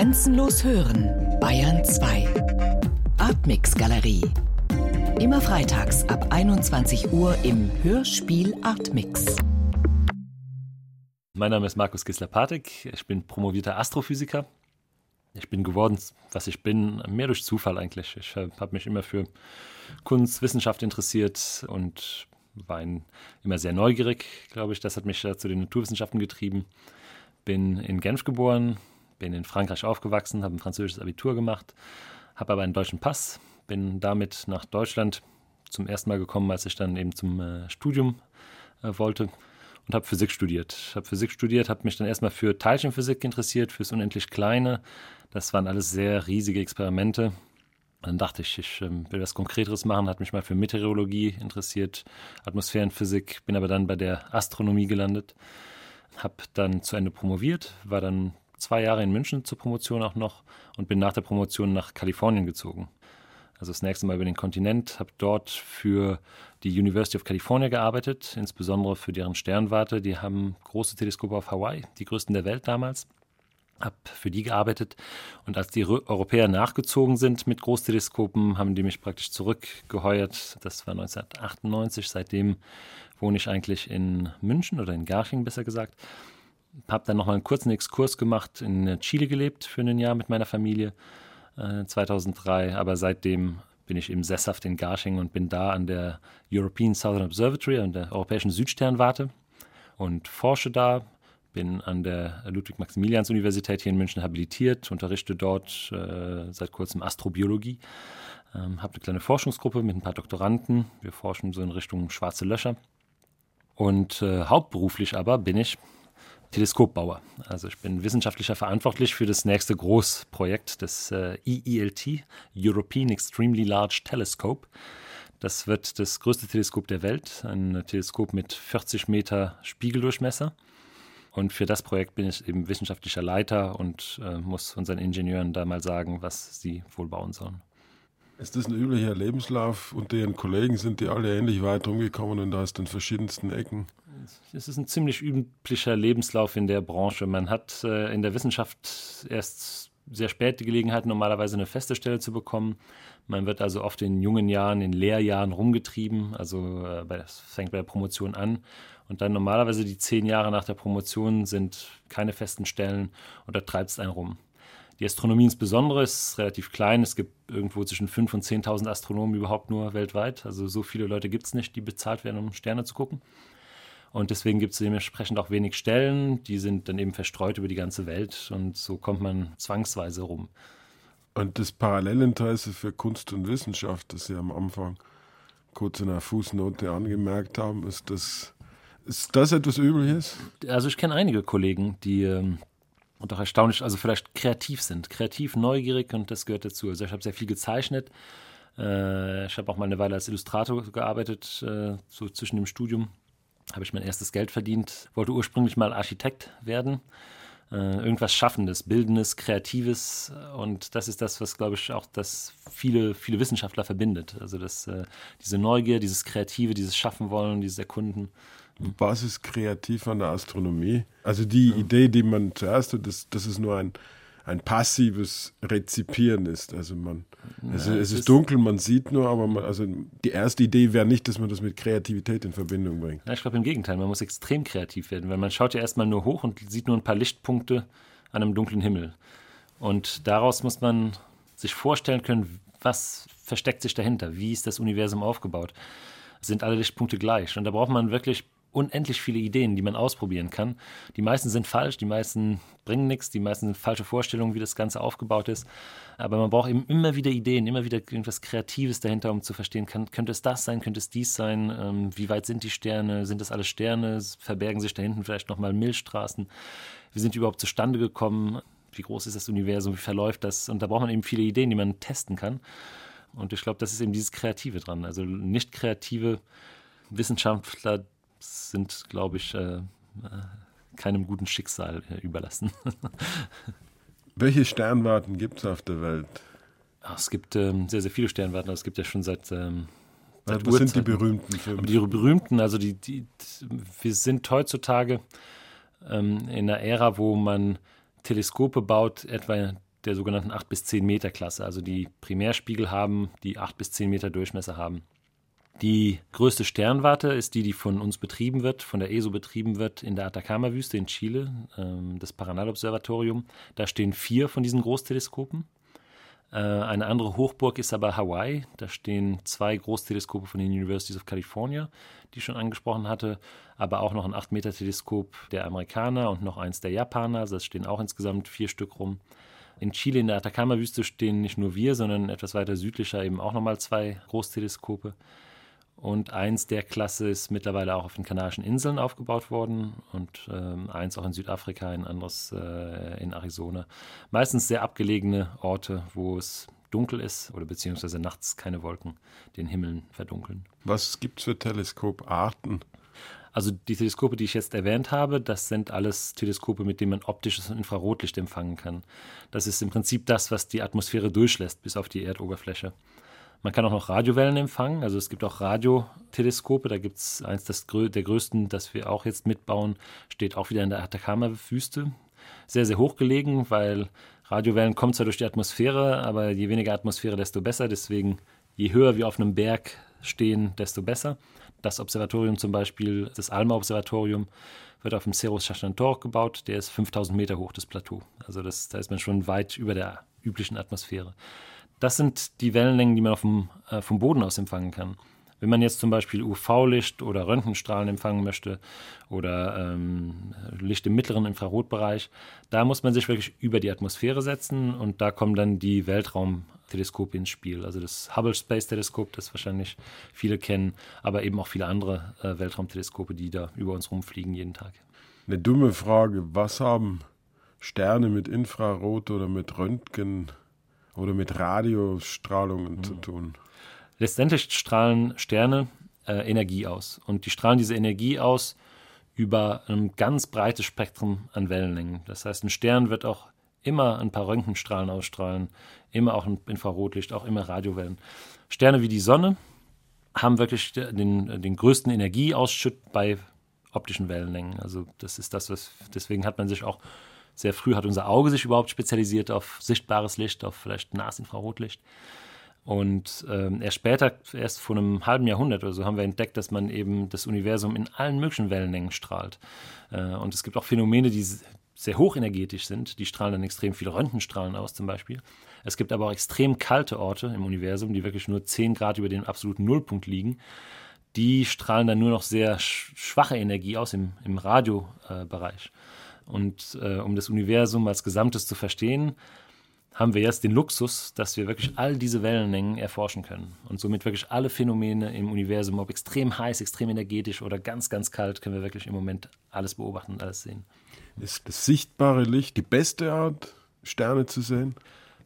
Grenzenlos hören, Bayern 2. Artmix Galerie. Immer freitags ab 21 Uhr im Hörspiel Artmix. Mein Name ist Markus Gisler-Patek. Ich bin promovierter Astrophysiker. Ich bin geworden, was ich bin, mehr durch Zufall eigentlich. Ich habe mich immer für Kunst, Wissenschaft interessiert und war immer sehr neugierig, glaube ich. Das hat mich zu den Naturwissenschaften getrieben. Bin in Genf geboren, bin in Frankreich aufgewachsen, habe ein französisches Abitur gemacht, habe aber einen deutschen Pass, bin damit nach Deutschland zum ersten Mal gekommen, als ich dann eben zum äh, Studium äh, wollte und habe Physik studiert. Ich habe Physik studiert, habe mich dann erstmal für Teilchenphysik interessiert, fürs unendlich Kleine. Das waren alles sehr riesige Experimente. Dann dachte ich, ich äh, will was Konkreteres machen, hat mich mal für Meteorologie interessiert, Atmosphärenphysik, bin aber dann bei der Astronomie gelandet, habe dann zu Ende promoviert, war dann zwei Jahre in München zur Promotion auch noch und bin nach der Promotion nach Kalifornien gezogen. Also das nächste Mal über den Kontinent, habe dort für die University of California gearbeitet, insbesondere für deren Sternwarte. Die haben große Teleskope auf Hawaii, die größten der Welt damals. Habe für die gearbeitet und als die Europäer nachgezogen sind mit Großteleskopen, haben die mich praktisch zurückgeheuert. Das war 1998. Seitdem wohne ich eigentlich in München oder in Garching besser gesagt habe dann nochmal einen kurzen Exkurs gemacht, in Chile gelebt für ein Jahr mit meiner Familie äh, 2003, aber seitdem bin ich eben sesshaft in Garching und bin da an der European Southern Observatory, an der Europäischen Südsternwarte und forsche da. Bin an der Ludwig-Maximilians-Universität hier in München habilitiert, unterrichte dort äh, seit kurzem Astrobiologie, ähm, habe eine kleine Forschungsgruppe mit ein paar Doktoranden. Wir forschen so in Richtung schwarze Löcher. Und äh, hauptberuflich aber bin ich Teleskopbauer. Also ich bin wissenschaftlicher verantwortlich für das nächste Großprojekt des äh, EELT, European Extremely Large Telescope. Das wird das größte Teleskop der Welt, ein Teleskop mit 40 Meter Spiegeldurchmesser. Und für das Projekt bin ich eben wissenschaftlicher Leiter und äh, muss unseren Ingenieuren da mal sagen, was sie wohl bauen sollen. Ist das ein üblicher Lebenslauf und deren Kollegen sind die alle ähnlich weit rumgekommen und aus den verschiedensten Ecken? Es ist ein ziemlich üblicher Lebenslauf in der Branche. Man hat äh, in der Wissenschaft erst sehr spät die Gelegenheit, normalerweise eine feste Stelle zu bekommen. Man wird also oft in jungen Jahren, in Lehrjahren rumgetrieben. Also äh, das fängt bei der Promotion an. Und dann normalerweise die zehn Jahre nach der Promotion sind keine festen Stellen und da treibt es einen rum. Die Astronomie insbesondere ist relativ klein. Es gibt irgendwo zwischen 5.000 und 10.000 Astronomen überhaupt nur weltweit. Also so viele Leute gibt es nicht, die bezahlt werden, um Sterne zu gucken. Und deswegen gibt es dementsprechend auch wenig Stellen. Die sind dann eben verstreut über die ganze Welt und so kommt man zwangsweise rum. Und das Parallelinteresse für Kunst und Wissenschaft, das Sie am Anfang kurz in einer Fußnote angemerkt haben, ist das, ist das etwas Übliches? Also ich kenne einige Kollegen, die ähm, und auch erstaunlich, also vielleicht kreativ sind, kreativ, neugierig und das gehört dazu. Also ich habe sehr viel gezeichnet. Äh, ich habe auch mal eine Weile als Illustrator gearbeitet, äh, so zwischen dem Studium habe ich mein erstes Geld verdient, wollte ursprünglich mal Architekt werden. Äh, irgendwas Schaffendes, Bildendes, Kreatives. Und das ist das, was, glaube ich, auch das viele, viele Wissenschaftler verbindet. Also das, äh, diese Neugier, dieses Kreative, dieses Schaffen wollen, dieses Erkunden. Was ist kreativ an der Astronomie? Also die ja. Idee, die man zuerst hat, das, das ist nur ein ein passives Rezipieren ist. Also man, ja, es ist, ist dunkel, man sieht nur, aber man, also die erste Idee wäre nicht, dass man das mit Kreativität in Verbindung bringt. Ja, ich glaube im Gegenteil, man muss extrem kreativ werden, weil man schaut ja erstmal nur hoch und sieht nur ein paar Lichtpunkte an einem dunklen Himmel. Und daraus muss man sich vorstellen können, was versteckt sich dahinter, wie ist das Universum aufgebaut. Sind alle Lichtpunkte gleich? Und da braucht man wirklich unendlich viele Ideen, die man ausprobieren kann. Die meisten sind falsch, die meisten bringen nichts, die meisten sind falsche Vorstellungen, wie das Ganze aufgebaut ist. Aber man braucht eben immer wieder Ideen, immer wieder irgendwas Kreatives dahinter, um zu verstehen, kann, könnte es das sein, könnte es dies sein, ähm, wie weit sind die Sterne, sind das alles Sterne, verbergen sich da hinten vielleicht nochmal Milchstraßen, wie sind die überhaupt zustande gekommen, wie groß ist das Universum, wie verläuft das und da braucht man eben viele Ideen, die man testen kann. Und ich glaube, das ist eben dieses Kreative dran. Also nicht kreative Wissenschaftler sind, glaube ich, äh, äh, keinem guten Schicksal äh, überlassen. Welche Sternwarten gibt es auf der Welt? Ach, es gibt ähm, sehr, sehr viele Sternwarten. Es gibt ja schon seit. Ähm, seit Was sind die berühmten? Aber die berühmten, also die, die, wir sind heutzutage ähm, in einer Ära, wo man Teleskope baut, etwa der sogenannten 8 bis 10 Meter Klasse, also die Primärspiegel haben, die 8 bis 10 Meter Durchmesser haben. Die größte Sternwarte ist die, die von uns betrieben wird, von der ESO betrieben wird, in der Atacama-Wüste in Chile, ähm, das Paranal-Observatorium. Da stehen vier von diesen Großteleskopen. Äh, eine andere Hochburg ist aber Hawaii. Da stehen zwei Großteleskope von den Universities of California, die ich schon angesprochen hatte, aber auch noch ein 8-Meter-Teleskop der Amerikaner und noch eins der Japaner. Also es stehen auch insgesamt vier Stück rum. In Chile in der Atacama-Wüste stehen nicht nur wir, sondern etwas weiter südlicher eben auch nochmal zwei Großteleskope. Und eins der Klasse ist mittlerweile auch auf den Kanarischen Inseln aufgebaut worden und ähm, eins auch in Südafrika, ein anderes äh, in Arizona. Meistens sehr abgelegene Orte, wo es dunkel ist oder beziehungsweise nachts keine Wolken den Himmel verdunkeln. Was gibt es für Teleskoparten? Also die Teleskope, die ich jetzt erwähnt habe, das sind alles Teleskope, mit denen man optisches Infrarotlicht empfangen kann. Das ist im Prinzip das, was die Atmosphäre durchlässt bis auf die Erdoberfläche. Man kann auch noch Radiowellen empfangen. Also es gibt auch Radioteleskope. Da gibt es eins das, der größten, das wir auch jetzt mitbauen, steht auch wieder in der Atacama-Wüste. Sehr, sehr hoch gelegen, weil Radiowellen kommen zwar durch die Atmosphäre, aber je weniger Atmosphäre, desto besser. Deswegen, je höher wir auf einem Berg stehen, desto besser. Das Observatorium zum Beispiel, das Alma-Observatorium, wird auf dem Cerro Chachantor gebaut. Der ist 5000 Meter hoch, das Plateau. Also das, da ist man schon weit über der üblichen Atmosphäre. Das sind die Wellenlängen, die man vom, äh, vom Boden aus empfangen kann. Wenn man jetzt zum Beispiel UV-Licht oder Röntgenstrahlen empfangen möchte oder ähm, Licht im mittleren Infrarotbereich, da muss man sich wirklich über die Atmosphäre setzen und da kommen dann die Weltraumteleskope ins Spiel. Also das Hubble Space Teleskop, das wahrscheinlich viele kennen, aber eben auch viele andere äh, Weltraumteleskope, die da über uns rumfliegen jeden Tag. Eine dumme Frage, was haben Sterne mit Infrarot oder mit Röntgen oder mit Radiostrahlungen mhm. zu tun? Letztendlich strahlen Sterne äh, Energie aus. Und die strahlen diese Energie aus über ein ganz breites Spektrum an Wellenlängen. Das heißt, ein Stern wird auch immer ein paar Röntgenstrahlen ausstrahlen, immer auch ein Infrarotlicht, auch immer Radiowellen. Sterne wie die Sonne haben wirklich den, den größten Energieausschütt bei optischen Wellenlängen. Also das ist das, was deswegen hat man sich auch sehr früh hat unser Auge sich überhaupt spezialisiert auf sichtbares Licht, auf vielleicht Nasinfrarotlicht. Und ähm, erst später, erst vor einem halben Jahrhundert oder so, haben wir entdeckt, dass man eben das Universum in allen möglichen Wellenlängen strahlt. Äh, und es gibt auch Phänomene, die sehr hochenergetisch sind. Die strahlen dann extrem viele Röntgenstrahlen aus, zum Beispiel. Es gibt aber auch extrem kalte Orte im Universum, die wirklich nur 10 Grad über dem absoluten Nullpunkt liegen. Die strahlen dann nur noch sehr schwache Energie aus im, im Radiobereich. Äh, und äh, um das Universum als Gesamtes zu verstehen, haben wir jetzt den Luxus, dass wir wirklich all diese Wellenlängen erforschen können. Und somit wirklich alle Phänomene im Universum, ob extrem heiß, extrem energetisch oder ganz, ganz kalt, können wir wirklich im Moment alles beobachten und alles sehen. Ist das sichtbare Licht die beste Art, Sterne zu sehen?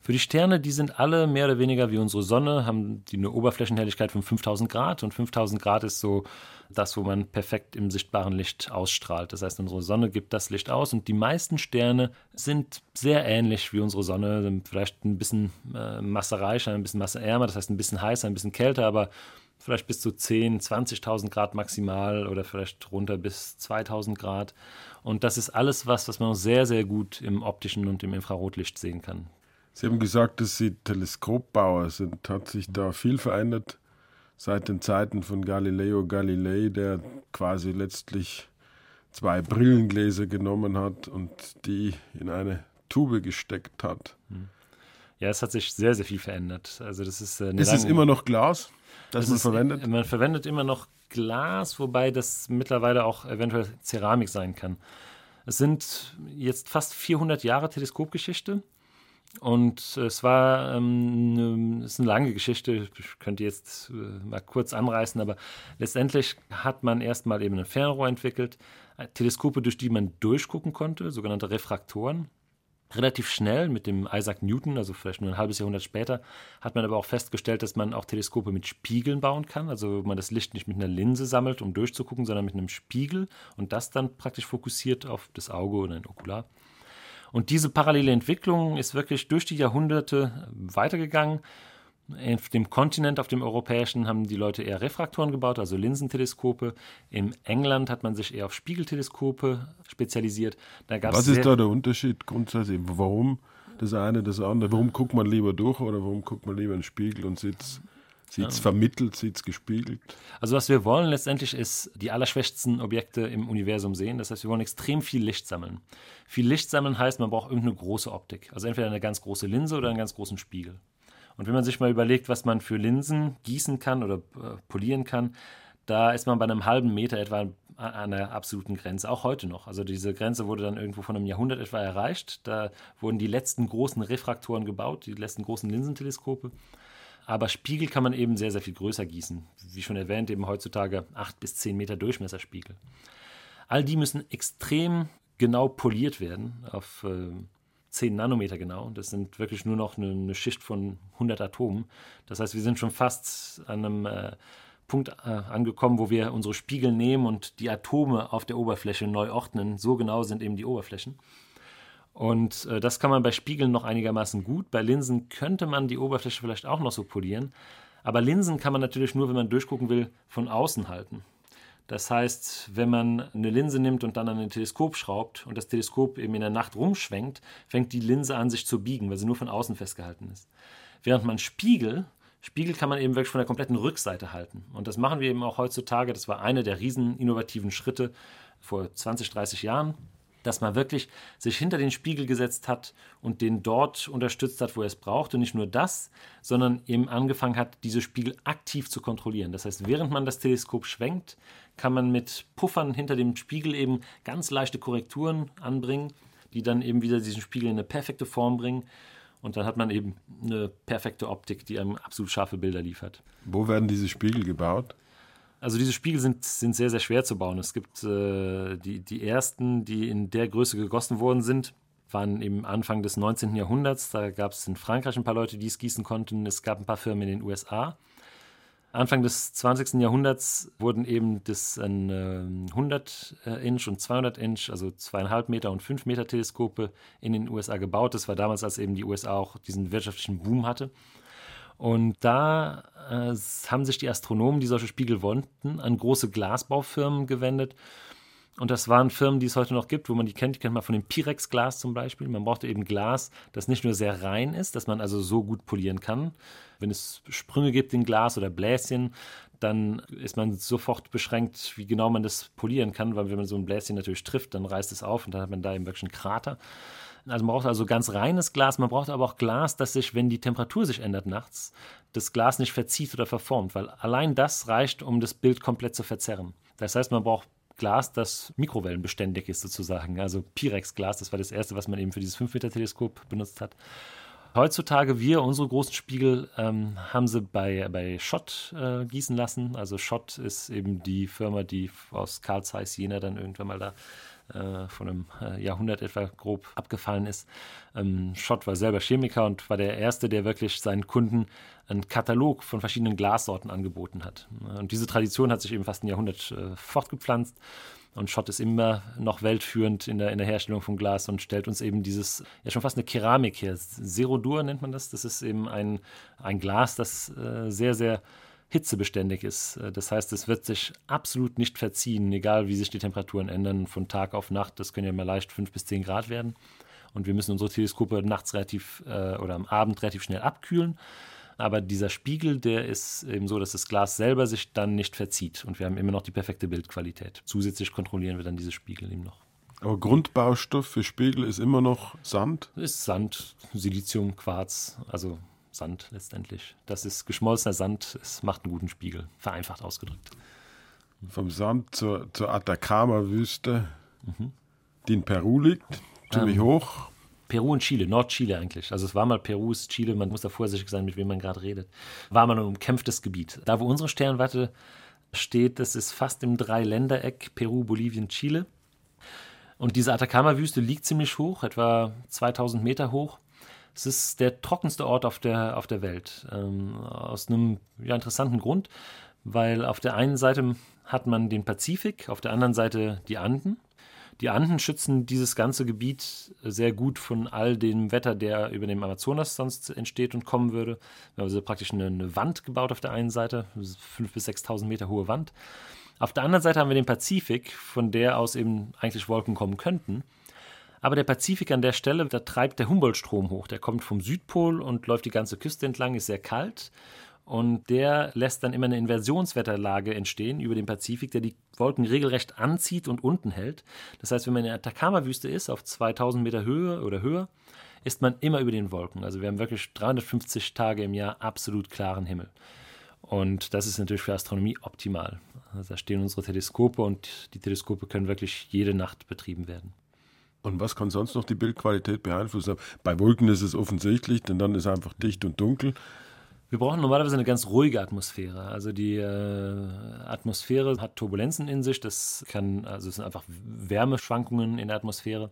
Für die Sterne, die sind alle mehr oder weniger wie unsere Sonne, haben die eine Oberflächenhelligkeit von 5000 Grad und 5000 Grad ist so das, wo man perfekt im sichtbaren Licht ausstrahlt. Das heißt, unsere Sonne gibt das Licht aus und die meisten Sterne sind sehr ähnlich wie unsere Sonne, vielleicht ein bisschen äh, massereicher, ein bisschen masseärmer, das heißt ein bisschen heißer, ein bisschen kälter, aber vielleicht bis zu 10, 20.000 Grad maximal oder vielleicht runter bis 2000 Grad. Und das ist alles was, was man sehr, sehr gut im optischen und im Infrarotlicht sehen kann. Sie haben gesagt, dass Sie Teleskopbauer sind. Hat sich da viel verändert seit den Zeiten von Galileo Galilei, der quasi letztlich zwei Brillengläser genommen hat und die in eine Tube gesteckt hat? Hm. Ja, es hat sich sehr, sehr viel verändert. Also das ist, äh, ist es immer noch Glas, das man ist, verwendet? Man verwendet immer noch Glas, wobei das mittlerweile auch eventuell Ceramik sein kann. Es sind jetzt fast 400 Jahre Teleskopgeschichte. Und es war ähm, eine, ist eine lange Geschichte, ich könnte jetzt äh, mal kurz anreißen, aber letztendlich hat man erstmal eben ein Fernrohr entwickelt, äh, Teleskope, durch die man durchgucken konnte, sogenannte Refraktoren. Relativ schnell mit dem Isaac Newton, also vielleicht nur ein halbes Jahrhundert später, hat man aber auch festgestellt, dass man auch Teleskope mit Spiegeln bauen kann. Also man das Licht nicht mit einer Linse sammelt, um durchzugucken, sondern mit einem Spiegel und das dann praktisch fokussiert auf das Auge oder ein Okular. Und diese parallele Entwicklung ist wirklich durch die Jahrhunderte weitergegangen. Auf dem Kontinent, auf dem europäischen, haben die Leute eher Refraktoren gebaut, also Linsenteleskope. In England hat man sich eher auf Spiegelteleskope spezialisiert. Was ist da der Unterschied grundsätzlich? Warum das eine, das andere. Warum guckt man lieber durch oder warum guckt man lieber in den Spiegel und sieht es ja. vermittelt, sieht es gespiegelt? Also was wir wollen letztendlich ist die allerschwächsten Objekte im Universum sehen. Das heißt, wir wollen extrem viel Licht sammeln. Viel Licht sammeln heißt, man braucht irgendeine große Optik. Also entweder eine ganz große Linse oder einen ganz großen Spiegel. Und wenn man sich mal überlegt, was man für Linsen gießen kann oder äh, polieren kann, da ist man bei einem halben Meter etwa an der absoluten Grenze, auch heute noch. Also diese Grenze wurde dann irgendwo von einem Jahrhundert etwa erreicht. Da wurden die letzten großen Refraktoren gebaut, die letzten großen Linsenteleskope. Aber Spiegel kann man eben sehr, sehr viel größer gießen. Wie schon erwähnt, eben heutzutage 8 bis 10 Meter Durchmesserspiegel. All die müssen extrem genau poliert werden, auf äh, 10 Nanometer genau. Das sind wirklich nur noch eine, eine, Schicht von 100 Atomen. Das heißt, wir sind schon fast an einem äh, Punkt äh, angekommen, wo wir unsere Spiegel nehmen und die Atome auf der Oberfläche neu ordnen. So genau sind eben die Oberflächen. Und äh, das kann man bei Spiegeln noch einigermaßen gut. Bei Linsen könnte man die Oberfläche vielleicht auch noch so polieren. Aber Linsen kann man natürlich nur, wenn man durchgucken will, von außen halten. Das heißt, wenn man eine Linse nimmt und dann an ein Teleskop schraubt und das Teleskop eben in der Nacht rumschwenkt, fängt die Linse an, sich zu biegen, weil sie nur von außen festgehalten ist. Während man Spiegel Spiegel kann man eben wirklich von der kompletten Rückseite halten. Und das machen wir eben auch heutzutage. Das war einer der riesen innovativen Schritte vor 20, 30 Jahren, dass man wirklich sich hinter den Spiegel gesetzt hat und den dort unterstützt hat, wo er es braucht. Und nicht nur das, sondern eben angefangen hat, diese Spiegel aktiv zu kontrollieren. Das heißt, während man das Teleskop schwenkt, kann man mit Puffern hinter dem Spiegel eben ganz leichte Korrekturen anbringen, die dann eben wieder diesen Spiegel in eine perfekte Form bringen. Und dann hat man eben eine perfekte Optik, die einem absolut scharfe Bilder liefert. Wo werden diese Spiegel gebaut? Also diese Spiegel sind, sind sehr, sehr schwer zu bauen. Es gibt äh, die, die ersten, die in der Größe gegossen worden sind, waren im Anfang des 19. Jahrhunderts. Da gab es in Frankreich ein paar Leute, die es gießen konnten. Es gab ein paar Firmen in den USA. Anfang des 20. Jahrhunderts wurden eben das 100 äh, Inch und 200 Inch, also zweieinhalb Meter und fünf Meter Teleskope in den USA gebaut. Das war damals, als eben die USA auch diesen wirtschaftlichen Boom hatte. Und da äh, haben sich die Astronomen, die solche Spiegel wollten, an große Glasbaufirmen gewendet und das waren Firmen, die es heute noch gibt, wo man die kennt. Die kennt man von dem Pirex-Glas zum Beispiel. Man brauchte eben Glas, das nicht nur sehr rein ist, dass man also so gut polieren kann. Wenn es Sprünge gibt in Glas oder Bläschen, dann ist man sofort beschränkt, wie genau man das polieren kann, weil wenn man so ein Bläschen natürlich trifft, dann reißt es auf und dann hat man da eben wirklich einen Krater. Also man braucht also ganz reines Glas, man braucht aber auch Glas, das sich, wenn die Temperatur sich ändert nachts, das Glas nicht verzieht oder verformt, weil allein das reicht, um das Bild komplett zu verzerren. Das heißt, man braucht Glas, das mikrowellenbeständig ist sozusagen. Also Pirex-Glas, das war das erste, was man eben für dieses 5-Meter-Teleskop benutzt hat. Heutzutage, wir, unsere großen Spiegel, ähm, haben sie bei, bei Schott äh, gießen lassen. Also Schott ist eben die Firma, die aus Karl Zeiss Jena dann irgendwann mal da äh, von einem äh, Jahrhundert etwa grob abgefallen ist. Ähm, Schott war selber Chemiker und war der Erste, der wirklich seinen Kunden einen Katalog von verschiedenen Glassorten angeboten hat. Und diese Tradition hat sich eben fast ein Jahrhundert äh, fortgepflanzt. Und Schott ist immer noch weltführend in der, in der Herstellung von Glas und stellt uns eben dieses, ja schon fast eine Keramik her. Zerodur nennt man das. Das ist eben ein, ein Glas, das äh, sehr, sehr hitzebeständig ist. Äh, das heißt, es wird sich absolut nicht verziehen, egal wie sich die Temperaturen ändern von Tag auf Nacht. Das können ja mal leicht 5 bis 10 Grad werden. Und wir müssen unsere Teleskope nachts relativ äh, oder am Abend relativ schnell abkühlen. Aber dieser Spiegel, der ist eben so, dass das Glas selber sich dann nicht verzieht. Und wir haben immer noch die perfekte Bildqualität. Zusätzlich kontrollieren wir dann diese Spiegel eben noch. Aber Grundbaustoff für Spiegel ist immer noch Sand? Ist Sand, Silizium, Quarz, also Sand letztendlich. Das ist geschmolzener Sand, es macht einen guten Spiegel, vereinfacht ausgedrückt. Vom Sand zur, zur Atacama-Wüste, mhm. die in Peru liegt, ziemlich ähm, hoch. Peru und Chile, Nordchile eigentlich. Also es war mal Peru, ist Chile, man muss da vorsichtig sein, mit wem man gerade redet. War mal ein umkämpftes Gebiet. Da, wo unsere Sternwarte steht, das ist fast im Dreiländereck Peru, Bolivien, Chile. Und diese Atacama-Wüste liegt ziemlich hoch, etwa 2000 Meter hoch. Es ist der trockenste Ort auf der, auf der Welt. Ähm, aus einem ja, interessanten Grund, weil auf der einen Seite hat man den Pazifik, auf der anderen Seite die Anden. Die Anden schützen dieses ganze Gebiet sehr gut von all dem Wetter, der über dem Amazonas sonst entsteht und kommen würde. Wir haben also praktisch eine, eine Wand gebaut auf der einen Seite, 5.000 bis 6.000 Meter hohe Wand. Auf der anderen Seite haben wir den Pazifik, von der aus eben eigentlich Wolken kommen könnten. Aber der Pazifik an der Stelle, da treibt der Humboldt-Strom hoch. Der kommt vom Südpol und läuft die ganze Küste entlang, ist sehr kalt. Und der lässt dann immer eine Inversionswetterlage entstehen über den Pazifik, der die Wolken regelrecht anzieht und unten hält. Das heißt, wenn man in der Atacama-Wüste ist, auf 2000 Meter Höhe oder höher, ist man immer über den Wolken. Also wir haben wirklich 350 Tage im Jahr absolut klaren Himmel. Und das ist natürlich für Astronomie optimal. Also da stehen unsere Teleskope und die Teleskope können wirklich jede Nacht betrieben werden. Und was kann sonst noch die Bildqualität beeinflussen? Bei Wolken ist es offensichtlich, denn dann ist es einfach dicht und dunkel. Wir brauchen normalerweise eine ganz ruhige Atmosphäre. Also die äh, Atmosphäre hat Turbulenzen in sich. Das kann, also es sind einfach Wärmeschwankungen in der Atmosphäre,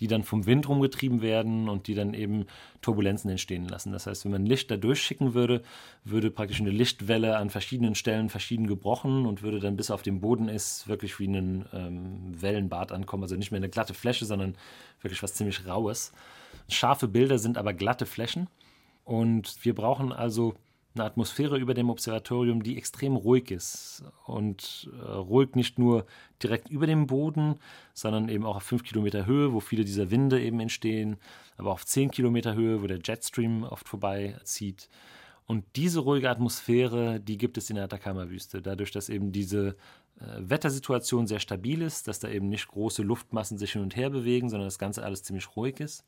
die dann vom Wind rumgetrieben werden und die dann eben Turbulenzen entstehen lassen. Das heißt, wenn man Licht da durchschicken würde, würde praktisch eine Lichtwelle an verschiedenen Stellen verschieden gebrochen und würde dann bis auf den Boden ist wirklich wie ein ähm, Wellenbad ankommen. Also nicht mehr eine glatte Fläche, sondern wirklich was ziemlich Raues. Scharfe Bilder sind aber glatte Flächen. Und wir brauchen also eine Atmosphäre über dem Observatorium, die extrem ruhig ist. Und äh, ruhig nicht nur direkt über dem Boden, sondern eben auch auf fünf Kilometer Höhe, wo viele dieser Winde eben entstehen, aber auf zehn Kilometer Höhe, wo der Jetstream oft vorbeizieht. Und diese ruhige Atmosphäre, die gibt es in der Atacama-Wüste, dadurch, dass eben diese äh, Wettersituation sehr stabil ist, dass da eben nicht große Luftmassen sich hin und her bewegen, sondern das Ganze alles ziemlich ruhig ist.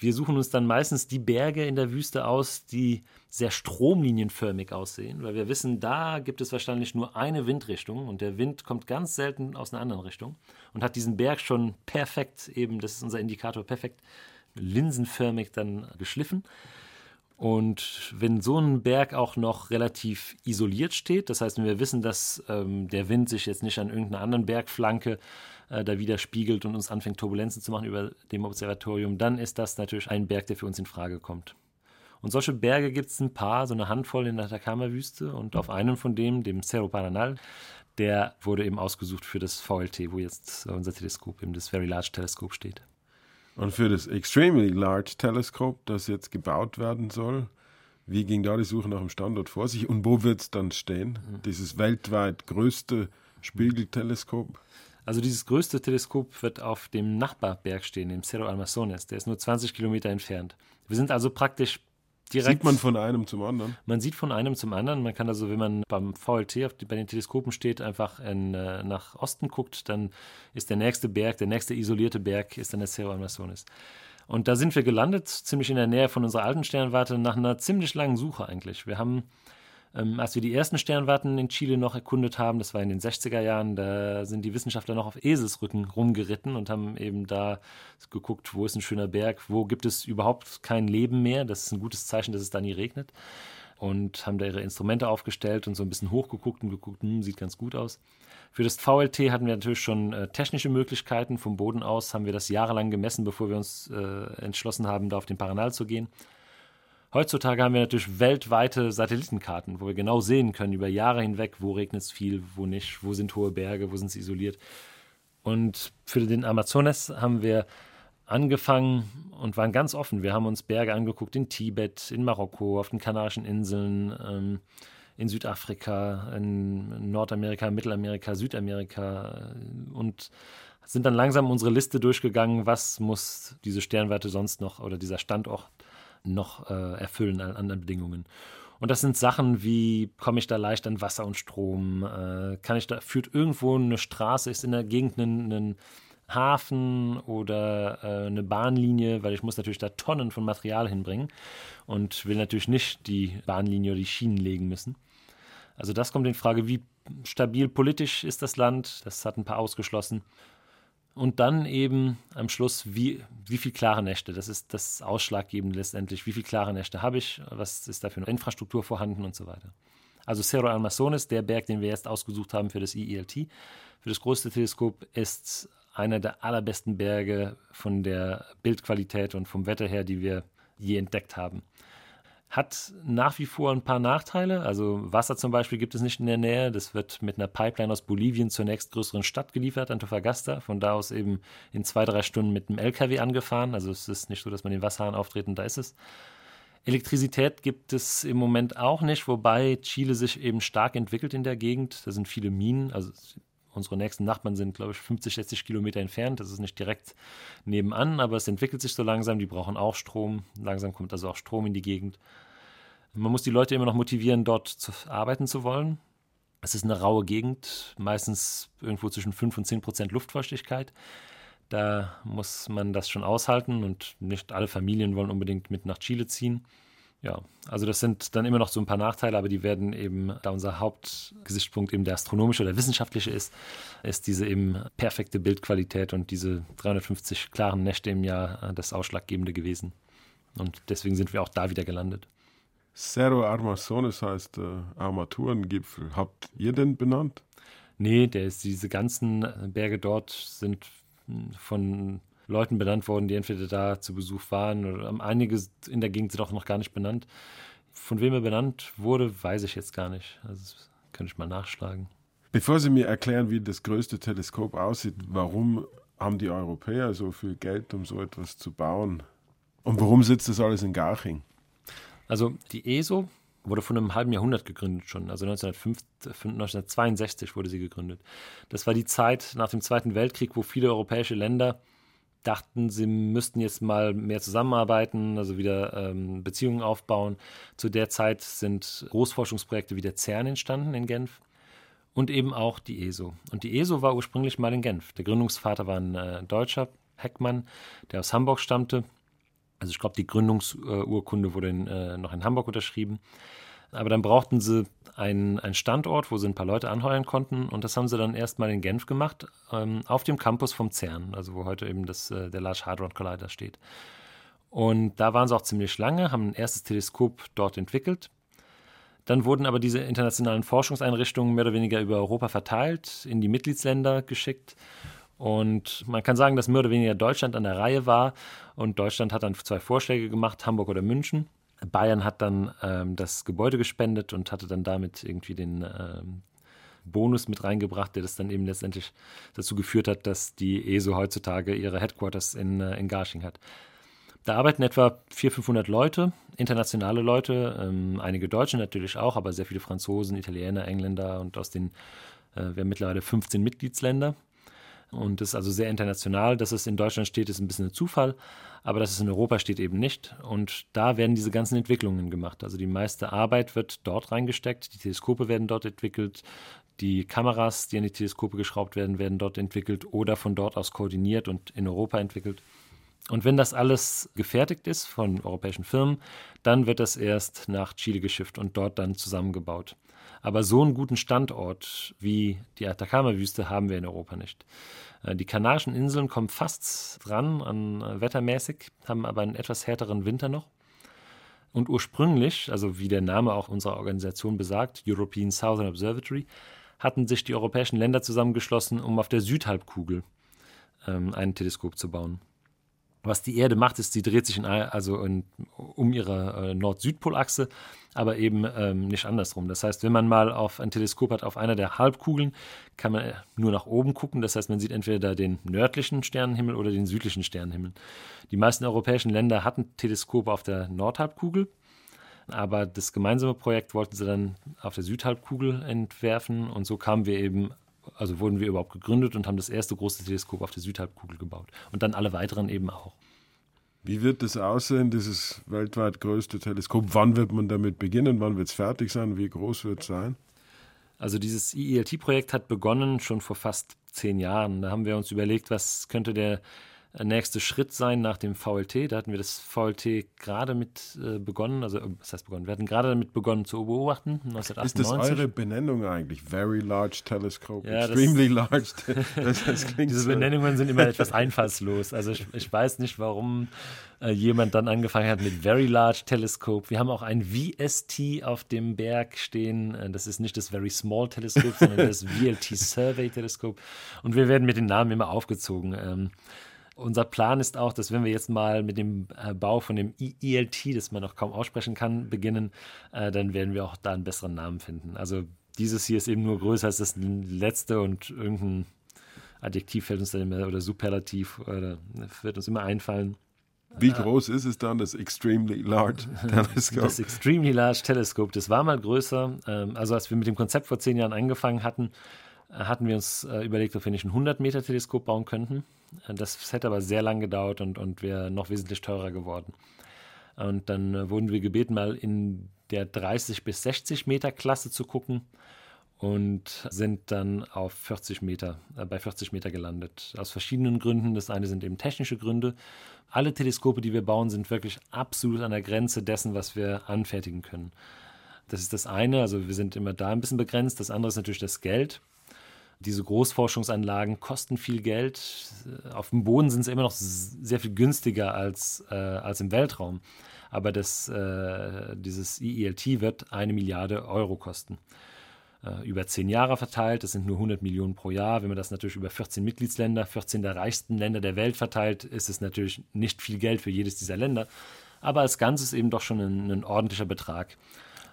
Wir suchen uns dann meistens die Berge in der Wüste aus, die sehr stromlinienförmig aussehen, weil wir wissen, da gibt es wahrscheinlich nur eine Windrichtung und der Wind kommt ganz selten aus einer anderen Richtung und hat diesen Berg schon perfekt, eben, das ist unser Indikator, perfekt linsenförmig dann geschliffen. Und wenn so ein Berg auch noch relativ isoliert steht, das heißt, wenn wir wissen, dass ähm, der Wind sich jetzt nicht an irgendeiner anderen Bergflanke äh, da widerspiegelt und uns anfängt, Turbulenzen zu machen über dem Observatorium, dann ist das natürlich ein Berg, der für uns in Frage kommt. Und solche Berge gibt es ein paar, so eine Handvoll in der Atacama-Wüste und auf einem von dem, dem Cerro Paranal, der wurde eben ausgesucht für das VLT, wo jetzt unser Teleskop, eben das Very Large Teleskop steht. Und für das Extremely Large Teleskop, das jetzt gebaut werden soll, wie ging da die Suche nach dem Standort vor sich und wo wird es dann stehen? Mhm. Dieses weltweit größte Spiegelteleskop? Also dieses größte Teleskop wird auf dem Nachbarberg stehen, dem Cerro Almazones. Der ist nur 20 Kilometer entfernt. Wir sind also praktisch direkt. Sieht man von einem zum anderen? Man sieht von einem zum anderen. Man kann also, wenn man beim VLT auf die, bei den Teleskopen steht, einfach in, äh, nach Osten guckt, dann ist der nächste Berg, der nächste isolierte Berg, ist dann der Cerro Amazonas. Und da sind wir gelandet, ziemlich in der Nähe von unserer alten Sternwarte, nach einer ziemlich langen Suche eigentlich. Wir haben ähm, als wir die ersten Sternwarten in Chile noch erkundet haben, das war in den 60er Jahren, da sind die Wissenschaftler noch auf Eselsrücken rumgeritten und haben eben da geguckt, wo ist ein schöner Berg, wo gibt es überhaupt kein Leben mehr. Das ist ein gutes Zeichen, dass es da nie regnet. Und haben da ihre Instrumente aufgestellt und so ein bisschen hochgeguckt und geguckt, hm, sieht ganz gut aus. Für das VLT hatten wir natürlich schon äh, technische Möglichkeiten. Vom Boden aus haben wir das jahrelang gemessen, bevor wir uns äh, entschlossen haben, da auf den Paranal zu gehen. Heutzutage haben wir natürlich weltweite Satellitenkarten, wo wir genau sehen können über Jahre hinweg, wo regnet es viel, wo nicht, wo sind hohe Berge, wo sind sie isoliert. Und für den Amazonas haben wir angefangen und waren ganz offen. Wir haben uns Berge angeguckt in Tibet, in Marokko, auf den Kanarischen Inseln, ähm, in Südafrika, in Nordamerika, Mittelamerika, Südamerika äh, und sind dann langsam unsere Liste durchgegangen, was muss diese Sternwarte sonst noch oder dieser Standort noch äh, erfüllen an anderen Bedingungen. Und das sind Sachen wie, komme ich da leicht an Wasser und Strom? Äh, kann ich da, führt irgendwo eine Straße, ist in der Gegend ein, ein Hafen oder äh, eine Bahnlinie, weil ich muss natürlich da Tonnen von Material hinbringen und will natürlich nicht die Bahnlinie oder die Schienen legen müssen. Also das kommt in Frage, wie stabil politisch ist das Land? Das hat ein paar ausgeschlossen. Und dann eben am Schluss, wie, wie viel klare Nächte, das ist das Ausschlaggebende letztendlich. Wie viele klare Nächte habe ich? Was ist da für eine Infrastruktur vorhanden und so weiter. Also Cerro Almazones, der Berg, den wir jetzt ausgesucht haben für das IELT, für das größte Teleskop, ist einer der allerbesten Berge von der Bildqualität und vom Wetter her, die wir je entdeckt haben. Hat nach wie vor ein paar Nachteile. Also Wasser zum Beispiel gibt es nicht in der Nähe. Das wird mit einer Pipeline aus Bolivien zur nächstgrößeren Stadt geliefert, Antofagasta. Von da aus eben in zwei, drei Stunden mit einem LKW angefahren. Also es ist nicht so, dass man den Wasserhahn auftritt und da ist es. Elektrizität gibt es im Moment auch nicht, wobei Chile sich eben stark entwickelt in der Gegend. Da sind viele Minen, also Unsere nächsten Nachbarn sind, glaube ich, 50, 60 Kilometer entfernt. Das ist nicht direkt nebenan, aber es entwickelt sich so langsam. Die brauchen auch Strom. Langsam kommt also auch Strom in die Gegend. Man muss die Leute immer noch motivieren, dort zu arbeiten zu wollen. Es ist eine raue Gegend, meistens irgendwo zwischen 5 und 10 Prozent Luftfeuchtigkeit. Da muss man das schon aushalten und nicht alle Familien wollen unbedingt mit nach Chile ziehen. Ja, also das sind dann immer noch so ein paar Nachteile, aber die werden eben, da unser Hauptgesichtspunkt eben der astronomische oder wissenschaftliche ist, ist diese eben perfekte Bildqualität und diese 350 klaren Nächte im Jahr äh, das Ausschlaggebende gewesen. Und deswegen sind wir auch da wieder gelandet. Cerro Armazones heißt äh, Armaturengipfel. Habt ihr den benannt? Nee, der ist, diese ganzen Berge dort sind von Leuten benannt worden, die entweder da zu Besuch waren oder einige in der Gegend sind auch noch gar nicht benannt. Von wem er benannt wurde, weiß ich jetzt gar nicht. Also das könnte ich mal nachschlagen. Bevor Sie mir erklären, wie das größte Teleskop aussieht, warum haben die Europäer so viel Geld, um so etwas zu bauen? Und warum sitzt das alles in Garching? Also die ESO wurde von einem halben Jahrhundert gegründet schon. Also 1962 wurde sie gegründet. Das war die Zeit nach dem Zweiten Weltkrieg, wo viele europäische Länder dachten, sie müssten jetzt mal mehr zusammenarbeiten, also wieder ähm, Beziehungen aufbauen. Zu der Zeit sind Großforschungsprojekte wie der CERN entstanden in Genf und eben auch die ESO. Und die ESO war ursprünglich mal in Genf. Der Gründungsvater war ein äh, Deutscher, Heckmann, der aus Hamburg stammte also ich glaube, die Gründungsurkunde wurde in, äh, noch in Hamburg unterschrieben. Aber dann brauchten sie einen, einen, Standort, wo sie ein paar Leute anheuern konnten. Und das haben sie dann erstmal in Genf gemacht, ähm, auf dem Campus vom CERN, also wo heute eben das, äh, der Large Hadron Collider steht. Und da waren sie auch ziemlich lange, haben ein erstes Teleskop dort entwickelt. Dann wurden aber diese internationalen Forschungseinrichtungen mehr oder weniger über Europa verteilt, in die Mitgliedsländer geschickt. Und man kann sagen, dass mehr oder weniger Deutschland an der Reihe war. Und Deutschland hat dann zwei Vorschläge gemacht, Hamburg oder München. Bayern hat dann ähm, das Gebäude gespendet und hatte dann damit irgendwie den ähm, Bonus mit reingebracht, der das dann eben letztendlich dazu geführt hat, dass die ESO heutzutage ihre Headquarters in, äh, in Garching hat. Da arbeiten etwa 400, 500 Leute, internationale Leute, ähm, einige Deutsche natürlich auch, aber sehr viele Franzosen, Italiener, Engländer und aus den, äh, wir haben mittlerweile 15 Mitgliedsländer und ist also sehr international. Dass es in Deutschland steht, ist ein bisschen ein Zufall, aber dass es in Europa steht, eben nicht. Und da werden diese ganzen Entwicklungen gemacht. Also die meiste Arbeit wird dort reingesteckt, die Teleskope werden dort entwickelt, die Kameras, die an die Teleskope geschraubt werden, werden dort entwickelt oder von dort aus koordiniert und in Europa entwickelt. Und wenn das alles gefertigt ist von europäischen Firmen, dann wird das erst nach Chile geschifft und dort dann zusammengebaut. Aber so einen guten Standort wie die Atacama-Wüste haben wir in Europa nicht. Äh, die Kanarischen Inseln kommen fast dran an äh, wettermäßig, haben aber einen etwas härteren Winter noch. Und ursprünglich, also wie der Name auch unserer Organisation besagt, European Southern Observatory, hatten sich die europäischen Länder zusammengeschlossen, um auf der Südhalbkugel ähm, ein Teleskop zu bauen. Was die Erde macht, ist, sie dreht sich in, also in, um ihre äh, Nord-Süd-Polachse, aber eben ähm, nicht andersrum. Das heißt, wenn man mal auf ein Teleskop hat, auf einer der Halbkugeln, kann man nur nach oben gucken. Das heißt, man sieht entweder den nördlichen Sternenhimmel oder den südlichen Sternenhimmel. Die meisten europäischen Länder hatten Teleskope auf der Nordhalbkugel, aber das gemeinsame Projekt wollten sie dann auf der Südhalbkugel entwerfen und so kamen wir eben also wurden wir überhaupt gegründet und haben das erste große Teleskop auf der Südhalbkugel gebaut. Und dann alle weiteren eben auch. Wie wird das aussehen, dieses weltweit größte Teleskop? Wann wird man damit beginnen? Wann wird es fertig sein? Wie groß wird es sein? Also dieses IELT-Projekt hat begonnen schon vor fast zehn Jahren. Da haben wir uns überlegt, was könnte der nächste Schritt sein nach dem VLT. Da hatten wir das VLT gerade mit äh, begonnen, also was heißt begonnen? Wir hatten gerade damit begonnen zu beobachten, 1998. Ist das eure Benennung eigentlich? Very Large Telescope, ja, Extremely Large. Das, das Diese. Benennungen sind immer etwas einfallslos. Also ich, ich weiß nicht, warum äh, jemand dann angefangen hat mit Very Large Telescope. Wir haben auch ein VST auf dem Berg stehen. Äh, das ist nicht das Very Small Telescope, sondern das VLT Survey Telescope. Und wir werden mit den Namen immer aufgezogen. Ähm, unser Plan ist auch, dass wenn wir jetzt mal mit dem äh, Bau von dem ELT, das man noch kaum aussprechen kann, beginnen, äh, dann werden wir auch da einen besseren Namen finden. Also dieses hier ist eben nur größer als das letzte und irgendein Adjektiv fällt uns dann immer oder Superlativ oder wird uns immer einfallen. Wie groß ist es dann, das Extremely Large Telescope? Das Extremely Large Telescope, das war mal größer. Ähm, also als wir mit dem Konzept vor zehn Jahren angefangen hatten, hatten wir uns äh, überlegt, ob wir nicht ein 100-Meter-Teleskop bauen könnten. Äh, das hätte aber sehr lang gedauert und, und wäre noch wesentlich teurer geworden. Und dann äh, wurden wir gebeten, mal in der 30 bis 60 Meter Klasse zu gucken und sind dann auf 40 Meter, äh, bei 40 Meter gelandet. Aus verschiedenen Gründen. Das eine sind eben technische Gründe. Alle Teleskope, die wir bauen, sind wirklich absolut an der Grenze dessen, was wir anfertigen können. Das ist das eine, also wir sind immer da ein bisschen begrenzt. Das andere ist natürlich das Geld. Diese Großforschungsanlagen kosten viel Geld. Auf dem Boden sind sie immer noch sehr viel günstiger als, äh, als im Weltraum. Aber das, äh, dieses IELT wird eine Milliarde Euro kosten. Äh, über zehn Jahre verteilt. Das sind nur 100 Millionen pro Jahr. Wenn man das natürlich über 14 Mitgliedsländer, 14 der reichsten Länder der Welt verteilt, ist es natürlich nicht viel Geld für jedes dieser Länder. Aber als Ganzes eben doch schon ein, ein ordentlicher Betrag.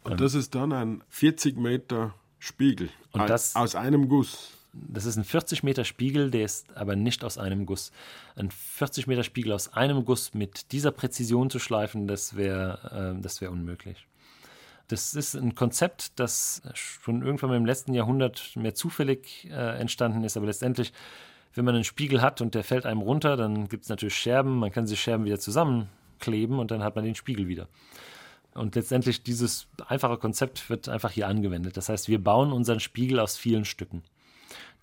Und das ist dann ein 40 Meter Spiegel und das, aus einem Guss. Das ist ein 40 Meter Spiegel, der ist aber nicht aus einem Guss. Ein 40 Meter Spiegel aus einem Guss mit dieser Präzision zu schleifen, das wäre äh, das wär unmöglich. Das ist ein Konzept, das schon irgendwann im letzten Jahrhundert mehr zufällig äh, entstanden ist, aber letztendlich, wenn man einen Spiegel hat und der fällt einem runter, dann gibt es natürlich Scherben, man kann diese Scherben wieder zusammenkleben und dann hat man den Spiegel wieder. Und letztendlich dieses einfache Konzept wird einfach hier angewendet. Das heißt, wir bauen unseren Spiegel aus vielen Stücken.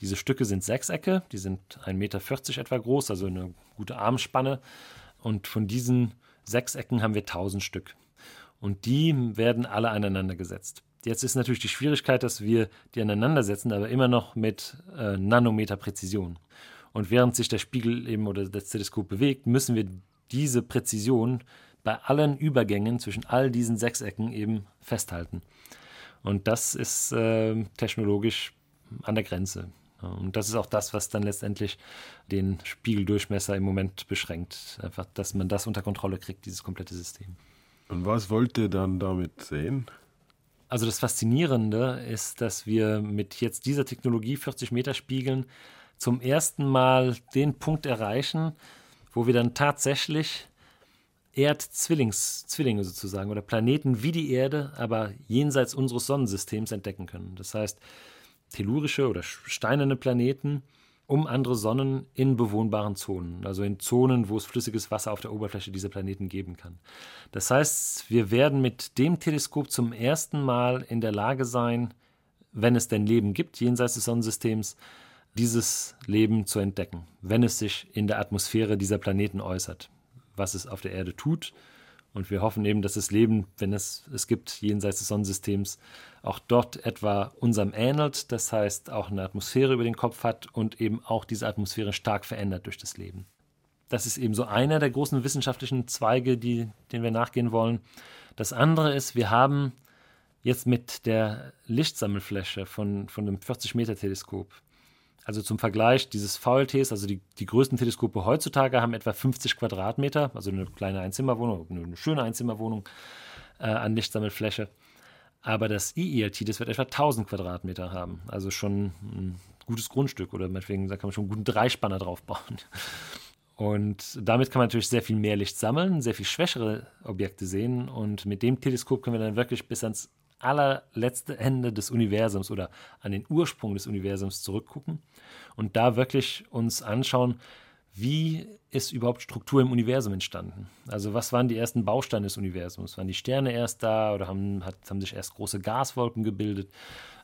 Diese Stücke sind Sechsecke, die sind 1,40 Meter etwa groß, also eine gute Armspanne. Und von diesen Sechsecken haben wir 1000 Stück. Und die werden alle aneinander gesetzt. Jetzt ist natürlich die Schwierigkeit, dass wir die aneinander setzen, aber immer noch mit äh, Nanometer Präzision. Und während sich der Spiegel eben oder das Teleskop bewegt, müssen wir diese Präzision bei allen Übergängen zwischen all diesen Sechsecken eben festhalten. Und das ist äh, technologisch an der Grenze. Und das ist auch das, was dann letztendlich den Spiegeldurchmesser im Moment beschränkt. Einfach, dass man das unter Kontrolle kriegt, dieses komplette System. Und was wollt ihr dann damit sehen? Also das Faszinierende ist, dass wir mit jetzt dieser Technologie 40 Meter Spiegeln zum ersten Mal den Punkt erreichen, wo wir dann tatsächlich Erdzwillinge sozusagen oder Planeten wie die Erde, aber jenseits unseres Sonnensystems entdecken können. Das heißt, tellurische oder steinerne Planeten um andere Sonnen in bewohnbaren Zonen, also in Zonen, wo es flüssiges Wasser auf der Oberfläche dieser Planeten geben kann. Das heißt, wir werden mit dem Teleskop zum ersten Mal in der Lage sein, wenn es denn Leben gibt jenseits des Sonnensystems, dieses Leben zu entdecken, wenn es sich in der Atmosphäre dieser Planeten äußert, was es auf der Erde tut und wir hoffen eben, dass das Leben, wenn es es gibt, jenseits des Sonnensystems, auch dort etwa unserem ähnelt. Das heißt, auch eine Atmosphäre über den Kopf hat und eben auch diese Atmosphäre stark verändert durch das Leben. Das ist eben so einer der großen wissenschaftlichen Zweige, die, denen wir nachgehen wollen. Das andere ist, wir haben jetzt mit der Lichtsammelfläche von, von einem 40-Meter-Teleskop also zum Vergleich, dieses VLTs, also die, die größten Teleskope heutzutage haben etwa 50 Quadratmeter, also eine kleine Einzimmerwohnung, eine schöne Einzimmerwohnung äh, an Lichtsammelfläche. Aber das IELT, das wird etwa 1000 Quadratmeter haben, also schon ein gutes Grundstück oder meinetwegen, da kann man schon einen guten Dreispanner drauf bauen. Und damit kann man natürlich sehr viel mehr Licht sammeln, sehr viel schwächere Objekte sehen. Und mit dem Teleskop können wir dann wirklich bis ans allerletzte Ende des Universums oder an den Ursprung des Universums zurückgucken und da wirklich uns anschauen, wie ist überhaupt Struktur im Universum entstanden? Also was waren die ersten Bausteine des Universums? Waren die Sterne erst da oder haben, hat, haben sich erst große Gaswolken gebildet?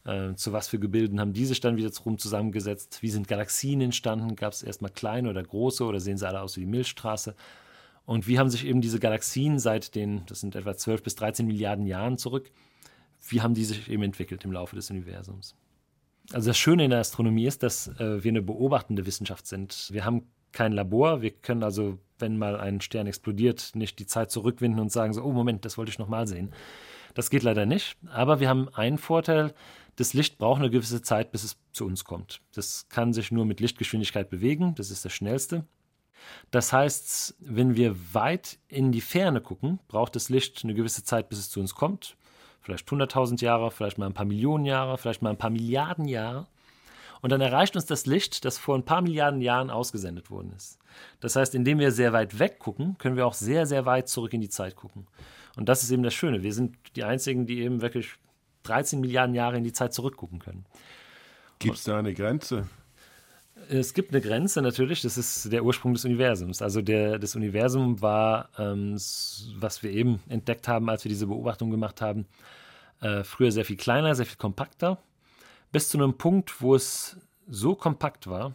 Äh, zu was für Gebilden haben die sich dann wiederum zusammengesetzt? Wie sind Galaxien entstanden? Gab es erstmal kleine oder große oder sehen sie alle aus wie die Milchstraße? Und wie haben sich eben diese Galaxien seit den, das sind etwa 12 bis 13 Milliarden Jahren zurück, wie haben die sich eben entwickelt im Laufe des Universums. Also das Schöne in der Astronomie ist, dass äh, wir eine beobachtende Wissenschaft sind. Wir haben kein Labor, wir können also, wenn mal ein Stern explodiert, nicht die Zeit zurückwinden und sagen so, oh Moment, das wollte ich noch mal sehen. Das geht leider nicht, aber wir haben einen Vorteil, das Licht braucht eine gewisse Zeit, bis es zu uns kommt. Das kann sich nur mit Lichtgeschwindigkeit bewegen, das ist das schnellste. Das heißt, wenn wir weit in die Ferne gucken, braucht das Licht eine gewisse Zeit, bis es zu uns kommt vielleicht 100.000 Jahre, vielleicht mal ein paar Millionen Jahre, vielleicht mal ein paar Milliarden Jahre. Und dann erreicht uns das Licht, das vor ein paar Milliarden Jahren ausgesendet worden ist. Das heißt, indem wir sehr weit weg gucken, können wir auch sehr, sehr weit zurück in die Zeit gucken. Und das ist eben das Schöne. Wir sind die Einzigen, die eben wirklich 13 Milliarden Jahre in die Zeit zurückgucken können. Gibt es da eine Grenze? Es gibt eine Grenze natürlich, das ist der Ursprung des Universums. Also der, das Universum war, ähm, was wir eben entdeckt haben, als wir diese Beobachtung gemacht haben, äh, früher sehr viel kleiner, sehr viel kompakter, bis zu einem Punkt, wo es so kompakt war,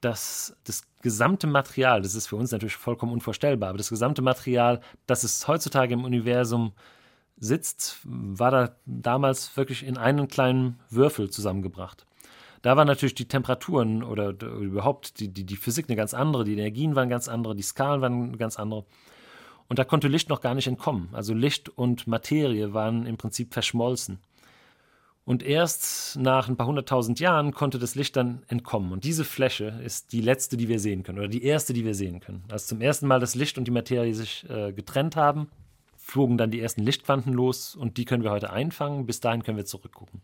dass das gesamte Material, das ist für uns natürlich vollkommen unvorstellbar, aber das gesamte Material, das es heutzutage im Universum sitzt, war da damals wirklich in einen kleinen Würfel zusammengebracht. Da waren natürlich die Temperaturen oder, überhaupt die, die, die Physik eine ganz andere, die Energien waren ganz andere, die Skalen waren ganz andere. Und da konnte Licht noch gar nicht entkommen. Also Licht und Materie waren im Prinzip verschmolzen. Und erst nach ein paar hunderttausend Jahren konnte das Licht dann entkommen. Und diese Fläche ist die letzte, die wir sehen können, oder die erste, die wir sehen können. Als zum ersten Mal das Licht und die Materie sich äh, getrennt haben, flogen dann die ersten Lichtquanten los und die können wir heute einfangen. Bis dahin können wir zurückgucken.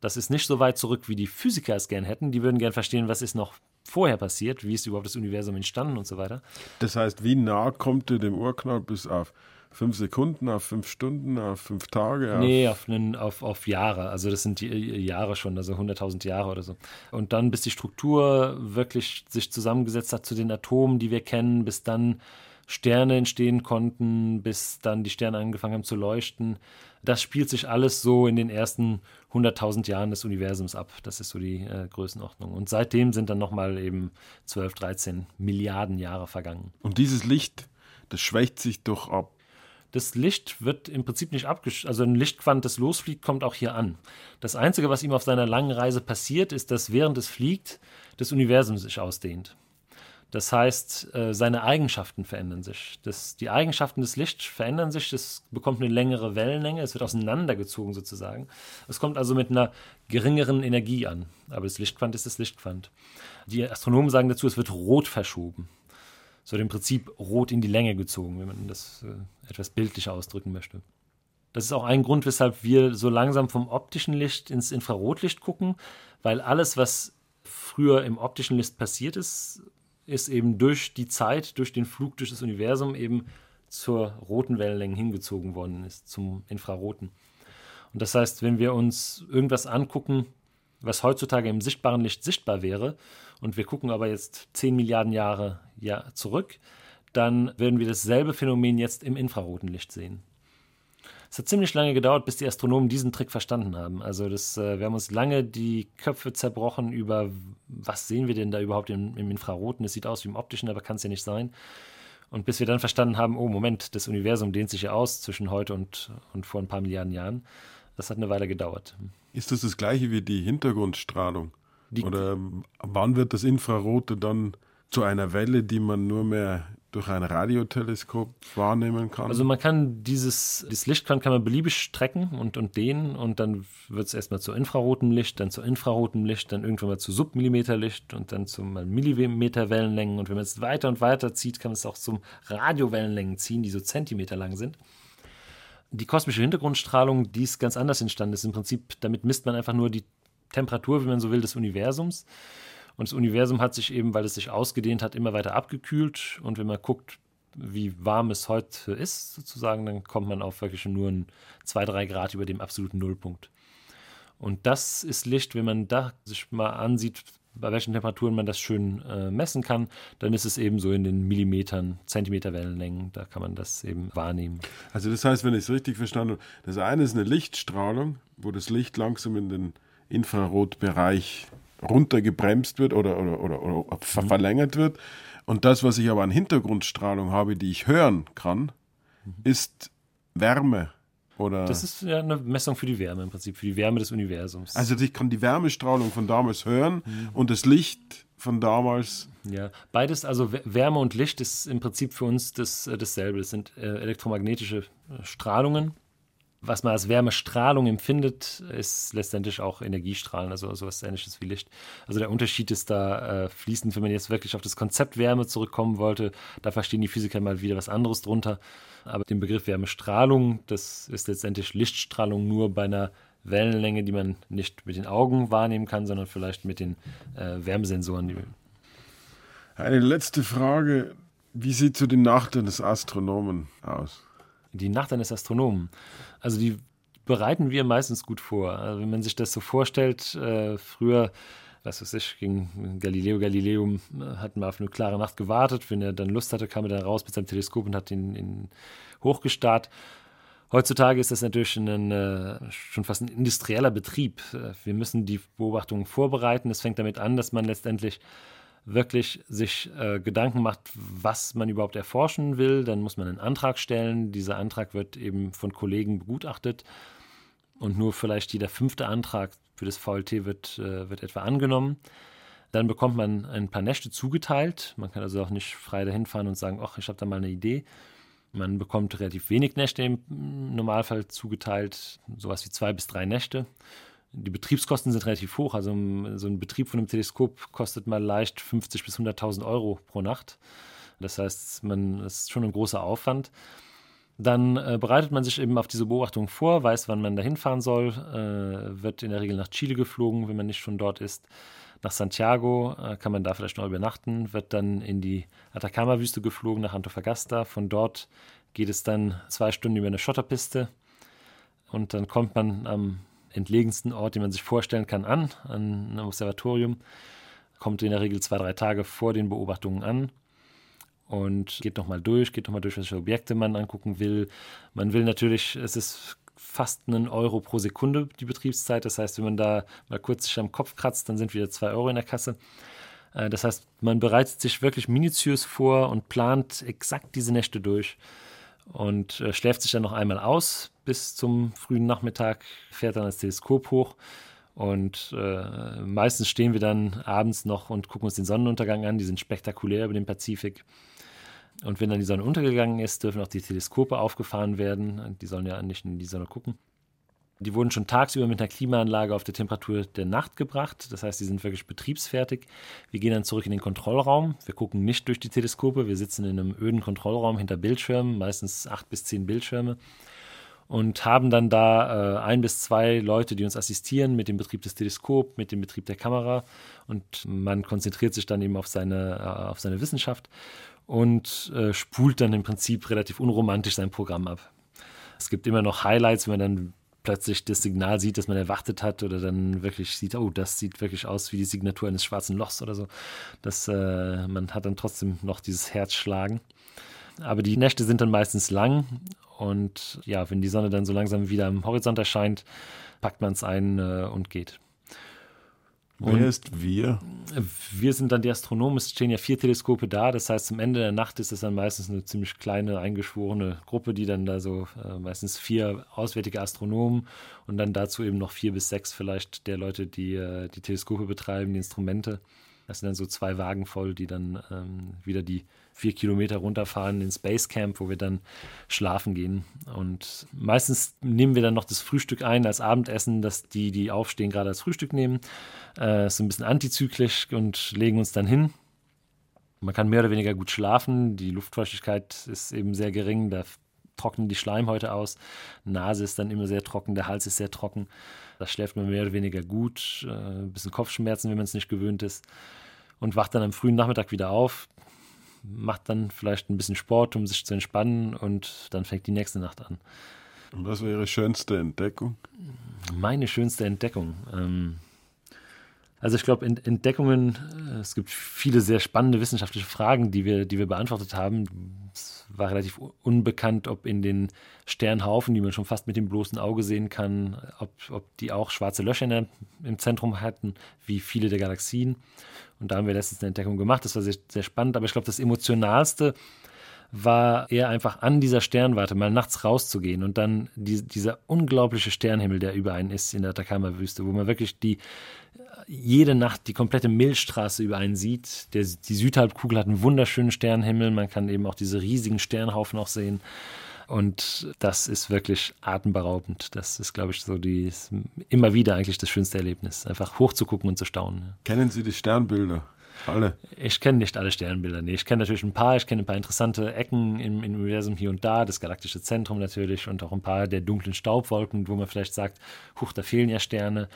Das ist nicht so weit zurück, wie die Physiker es gern hätten. Die würden gern verstehen, was ist noch vorher passiert, wie ist überhaupt das Universum entstanden und so weiter. Das heißt, wie nah kommt ihr dem Urknall bis auf fünf Sekunden, auf fünf Stunden, auf fünf Tage? Auf nee, auf, einen, auf, auf Jahre. Also das sind die äh, Jahre schon, also 100.000 Jahre oder so. Und dann, bis die Struktur wirklich sich zusammengesetzt hat zu den Atomen, die wir kennen, bis dann Sterne entstehen konnten, bis dann die Sterne angefangen haben zu leuchten. Das spielt sich alles so in den ersten 100.000 Jahren des Universums ab. Das ist so die äh, Größenordnung. Und seitdem sind dann nochmal eben 12, 13 Milliarden Jahre vergangen. Und dieses Licht, das schwächt sich doch ab das Licht wird im Prinzip nicht abgeschlossen. Also ein Lichtquant, das losfliegt, kommt auch hier an. Das Einzige, was ihm auf seiner langen Reise passiert, ist, dass während es fliegt, das Universum sich ausdehnt. Das heißt, äh, seine Eigenschaften verändern sich. Das, die Eigenschaften des Lichts verändern sich, es bekommt eine längere Wellenlänge, es wird auseinandergezogen sozusagen. Es kommt also mit einer geringeren Energie an. Aber das Lichtquant ist das Lichtquant. Die Astronomen sagen dazu, es wird rot verschoben so im Prinzip rot in die Länge gezogen, wenn man das äh, etwas bildlicher ausdrücken möchte. Das ist auch ein Grund, weshalb wir so langsam vom optischen Licht ins Infrarotlicht gucken, weil alles, was früher im optischen Licht passiert ist, ist eben durch die Zeit, durch den Flug durch das Universum eben zur roten Wellenlänge hingezogen worden ist, zum Infraroten. Und das heißt, wenn wir uns irgendwas angucken, was heutzutage im sichtbaren Licht sichtbar wäre, und wir gucken aber jetzt 10 Milliarden Jahre ja, zurück, dann werden wir dasselbe Phänomen jetzt im infraroten Licht sehen. Es hat ziemlich lange gedauert, bis die Astronomen diesen Trick verstanden haben. Also das, äh, wir haben uns lange die Köpfe zerbrochen über, was sehen wir denn da überhaupt im, im Infraroten? Es sieht aus wie im optischen, aber kann es ja nicht sein. Und bis wir dann verstanden haben, oh Moment, das Universum dehnt sich ja aus zwischen heute und, und vor ein paar Milliarden Jahren. Das hat eine Weile gedauert. Ist das das gleiche wie die Hintergrundstrahlung? Die Oder wann wird das Infrarote dann zu einer Welle, die man nur mehr durch ein Radioteleskop wahrnehmen kann? Also man kann dieses, dieses Lichtquant kann man beliebig strecken und, und dehnen und dann wird es erstmal zu infrarotem Licht, dann zu infrarotem Licht, dann irgendwann mal zu Submillimeterlicht und dann zu Millimeterwellenlängen und wenn man es weiter und weiter zieht, kann man es auch zum Radiowellenlängen ziehen, die so Zentimeter lang sind. Die kosmische Hintergrundstrahlung, die ist ganz anders entstanden. Das ist im Prinzip, damit misst man einfach nur die Temperatur, wie man so will, des Universums. Und das Universum hat sich eben, weil es sich ausgedehnt hat, immer weiter abgekühlt. Und wenn man guckt, wie warm es heute ist, sozusagen, dann kommt man auf wirklich nur ein 2, 3 Grad über dem absoluten Nullpunkt. Und das ist Licht, wenn man da sich mal ansieht, bei welchen Temperaturen man das schön äh, messen kann, dann ist es eben so in den Millimetern, Zentimeter Wellenlängen, da kann man das eben wahrnehmen. Also das heißt, wenn ich es richtig verstanden habe, das eine ist eine Lichtstrahlung, wo das Licht langsam in den Infrarotbereich runtergebremst wird oder, oder, oder, oder mhm. verlängert wird. Und das, was ich aber an Hintergrundstrahlung habe, die ich hören kann, mhm. ist Wärme. Oder das ist ja eine Messung für die Wärme im Prinzip, für die Wärme des Universums. Also ich kann die Wärmestrahlung von damals hören mhm. und das Licht von damals. Ja, beides, also Wärme und Licht ist im Prinzip für uns das, äh, dasselbe. Das sind äh, elektromagnetische äh, Strahlungen, was man als Wärmestrahlung empfindet, ist letztendlich auch Energiestrahlen, also sowas ähnliches wie Licht. Also der Unterschied ist da äh, fließend, wenn man jetzt wirklich auf das Konzept Wärme zurückkommen wollte, da verstehen die Physiker mal wieder was anderes drunter. Aber den Begriff Wärmestrahlung, das ist letztendlich Lichtstrahlung nur bei einer Wellenlänge, die man nicht mit den Augen wahrnehmen kann, sondern vielleicht mit den äh, Wärmesensoren. Eine letzte Frage. Wie sieht so die Nacht eines Astronomen aus? Die Nacht eines Astronomen. Also die bereiten wir meistens gut vor. Also wenn man sich das so vorstellt, äh, früher, was weiß ich, ging Galileo Galileo, hat mal auf eine klare Nacht gewartet. Wenn er dann Lust hatte, kam er dann raus mit seinem Teleskop und hat ihn, ihn hochgestarrt. Heutzutage ist das natürlich ein, äh, schon fast ein industrieller Betrieb. Wir müssen die Beobachtungen vorbereiten. Es fängt damit an, dass man letztendlich wirklich sich äh, Gedanken macht, was man überhaupt erforschen will. Dann muss man einen Antrag stellen. Dieser Antrag wird eben von Kollegen begutachtet und nur vielleicht jeder fünfte Antrag für das VLT wird, äh, wird etwa angenommen. Dann bekommt man ein paar Nächte zugeteilt. Man kann also auch nicht frei dahin fahren und sagen, ach, ich habe da mal eine Idee. Man bekommt relativ wenig Nächte im Normalfall zugeteilt, sowas wie zwei bis drei Nächte. Die Betriebskosten sind relativ hoch. Also so ein Betrieb von einem Teleskop kostet mal leicht 50.000 bis 100.000 Euro pro Nacht. Das heißt, man ist schon ein großer Aufwand. Dann äh, bereitet man sich eben auf diese Beobachtung vor, weiß, wann man dahin fahren soll, äh, wird in der Regel nach Chile geflogen, wenn man nicht schon dort ist. Nach Santiago äh, kann man da vielleicht noch übernachten, wird dann in die Atacama-Wüste geflogen, nach Antofagasta. Von dort geht es dann zwei Stunden über eine Schotterpiste und dann kommt man am entlegensten Ort, den man sich vorstellen kann, an, an einem Observatorium. Kommt in der Regel zwei, drei Tage vor den Beobachtungen an und geht nochmal durch, geht nochmal durch, welche Objekte man angucken will. Man will natürlich, es ist fast einen Euro pro Sekunde die Betriebszeit. Das heißt, wenn man da mal kurz sich am Kopf kratzt, dann sind wieder zwei Euro in der Kasse. Äh, das heißt, man bereitet sich wirklich minutiös vor und plant exakt diese Nächte durch und äh, schläft sich dann noch einmal aus bis zum frühen Nachmittag, fährt dann das Teleskop hoch und äh, meistens stehen wir dann abends noch und gucken uns den Sonnenuntergang an. Die sind spektakulär über den Pazifik. Und wenn dann die Sonne untergegangen ist, dürfen auch die Teleskope aufgefahren werden. Die sollen ja nicht in die Sonne gucken. Die wurden schon tagsüber mit einer Klimaanlage auf der Temperatur der Nacht gebracht. Das heißt, die sind wirklich betriebsfertig. Wir gehen dann zurück in den Kontrollraum. Wir gucken nicht durch die Teleskope. Wir sitzen in einem öden Kontrollraum hinter Bildschirmen, meistens acht bis zehn Bildschirme. Und haben dann da äh, ein bis zwei Leute, die uns assistieren mit dem Betrieb des Teleskops, mit dem Betrieb der Kamera. Und man konzentriert sich dann eben auf seine, äh, auf seine Wissenschaft und äh, spult dann im Prinzip relativ unromantisch sein Programm ab. Es gibt immer noch Highlights, wenn man dann plötzlich das Signal sieht, das man erwartet hat oder dann wirklich sieht, oh, das sieht wirklich aus wie die Signatur eines schwarzen Lochs oder so. Das, äh, man hat dann trotzdem noch dieses Herzschlagen. Aber die Nächte sind dann meistens lang und ja, wenn die Sonne dann so langsam wieder am Horizont erscheint, packt man es ein äh, und geht. Wer ist wir? Wir sind dann die Astronomen. Es stehen ja vier Teleskope da. Das heißt, zum Ende der Nacht ist es dann meistens eine ziemlich kleine, eingeschworene Gruppe, die dann da so äh, meistens vier auswärtige Astronomen und dann dazu eben noch vier bis sechs vielleicht der Leute, die äh, die Teleskope betreiben, die Instrumente. Das sind dann so zwei Wagen voll, die dann ähm, wieder die vier Kilometer runterfahren ins Basecamp, wo wir dann schlafen gehen. Und meistens nehmen wir dann noch das Frühstück ein als Abendessen, dass die, die aufstehen, gerade als Frühstück nehmen. Äh, so ein bisschen antizyklisch und legen uns dann hin. Man kann mehr oder weniger gut schlafen. Die Luftfeuchtigkeit ist eben sehr gering. Da trocknen die Schleimhäute aus. Nase ist dann immer sehr trocken, der Hals ist sehr trocken. Da schläft man mehr oder weniger gut. Äh, ein bisschen Kopfschmerzen, wenn man es nicht gewöhnt ist. Und wacht dann am frühen Nachmittag wieder auf macht dann vielleicht ein bisschen Sport, um sich zu entspannen und dann fängt die nächste Nacht an. Und was wäre Ihre schönste Entdeckung? Meine schönste Entdeckung. Ähm, also ich glaube, Entdeckungen, äh, es gibt viele sehr spannende wissenschaftliche Fragen, die wir, die wir beantwortet haben. Es war relativ unbekannt, ob in den Sternhaufen, die man schon fast mit dem bloßen Auge sehen kann, ob, ob die auch schwarze Löcher im Zentrum hatten, wie viele der Galaxien. Und da haben wir letztens eine Entdeckung gemacht. Das war sehr, sehr spannend. Aber ich glaube, das Emotionalste war eher einfach an dieser Sternwarte mal nachts rauszugehen und dann die, dieser unglaubliche Sternhimmel, der über einen ist in der Atacama-Wüste, wo man wirklich die jede Nacht die komplette Milchstraße über einen sieht. Der, die Südhalbkugel hat einen wunderschönen Sternhimmel. Man kann eben auch diese riesigen Sternhaufen auch sehen. Und das ist wirklich atemberaubend. Das ist, glaube ich, so die immer wieder eigentlich das schönste Erlebnis. Einfach hochzugucken und zu staunen. Kennen Sie die Sternbilder? Alle? Ich kenne nicht alle Sternbilder. Nee, ich kenne natürlich ein paar. Ich kenne ein paar interessante Ecken im, im, Universum hier und da. Das galaktische Zentrum natürlich und auch ein paar der dunklen Staubwolken, wo man vielleicht sagt, huch, da fehlen ja Sterne.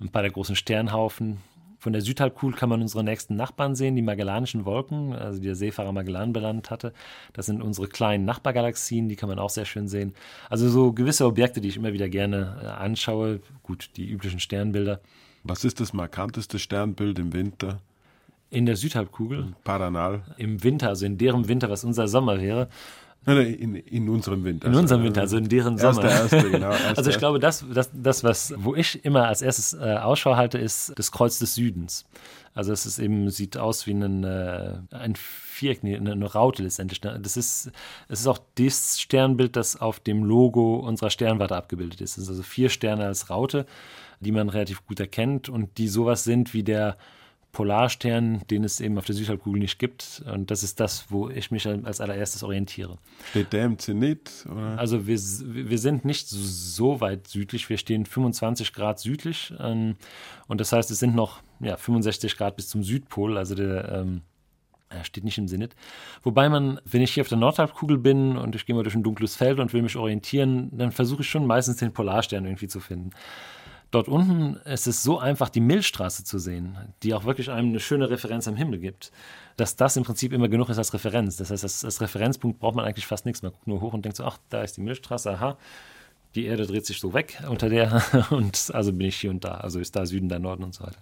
Ein paar der großen Sternhaufen. Von der Südhalbkugel kann man unsere nächsten Nachbarn sehen, die Magellanischen Wolken, also die der Seefahrer Magellan benannt hatte. Das sind unsere kleinen Nachbargalaxien, die kann man auch sehr schön sehen. Also so gewisse Objekte, die ich immer wieder gerne äh, anschaue. Gut, die üblichen Sternbilder. Was ist das markanteste Sternbild im Winter? In der Südhalbkugel? Paranal. Im Winter, also in deren Winter, was unser Sommer wäre. Nein, nein, in, in unserem Winter. In unserem Winter, also in deren Sommer. Erste, erste, genau, erste, also ich glaube, das, das, das, was, wo ich immer als erstes äh, Ausschau halte, ist das Kreuz des Südens. Also es ist eben, sieht aus wie ein, äh, ein Viereck, eine, eine Raute letztendlich. Das ist, es ist auch das Sternbild, das auf dem Logo unserer Sternwarte abgebildet ist. Es sind also vier Sterne als Raute, die man relativ gut erkennt und die sowas sind wie der Polarstern, den es eben auf der Südhalbkugel nicht gibt. Und das ist das, wo ich mich als allererstes orientiere. Steht der im Zenit? Oder? Also wir, wir sind nicht so weit südlich. Wir stehen 25 Grad südlich. Ähm, und das heißt, es sind noch ja, 65 Grad bis zum Südpol. Also der ähm, steht nicht im Zenit. Wobei man, wenn ich hier auf der Nordhalbkugel bin und ich gehe mal durch ein dunkles Feld und will mich orientieren, dann versuche ich schon meistens den Polarstern irgendwie zu finden. Dort unten ist es so einfach, die Milchstraße zu sehen, die auch wirklich einem eine schöne Referenz am Himmel gibt, dass das im Prinzip immer genug ist als Referenz. Das heißt, als, als Referenzpunkt braucht man eigentlich fast nichts. Man guckt nur hoch und denkt so, ach, da ist die Milchstraße, aha, die Erde dreht sich so weg unter der und also bin ich hier und da. Also ist da Süden, da Norden und so weiter.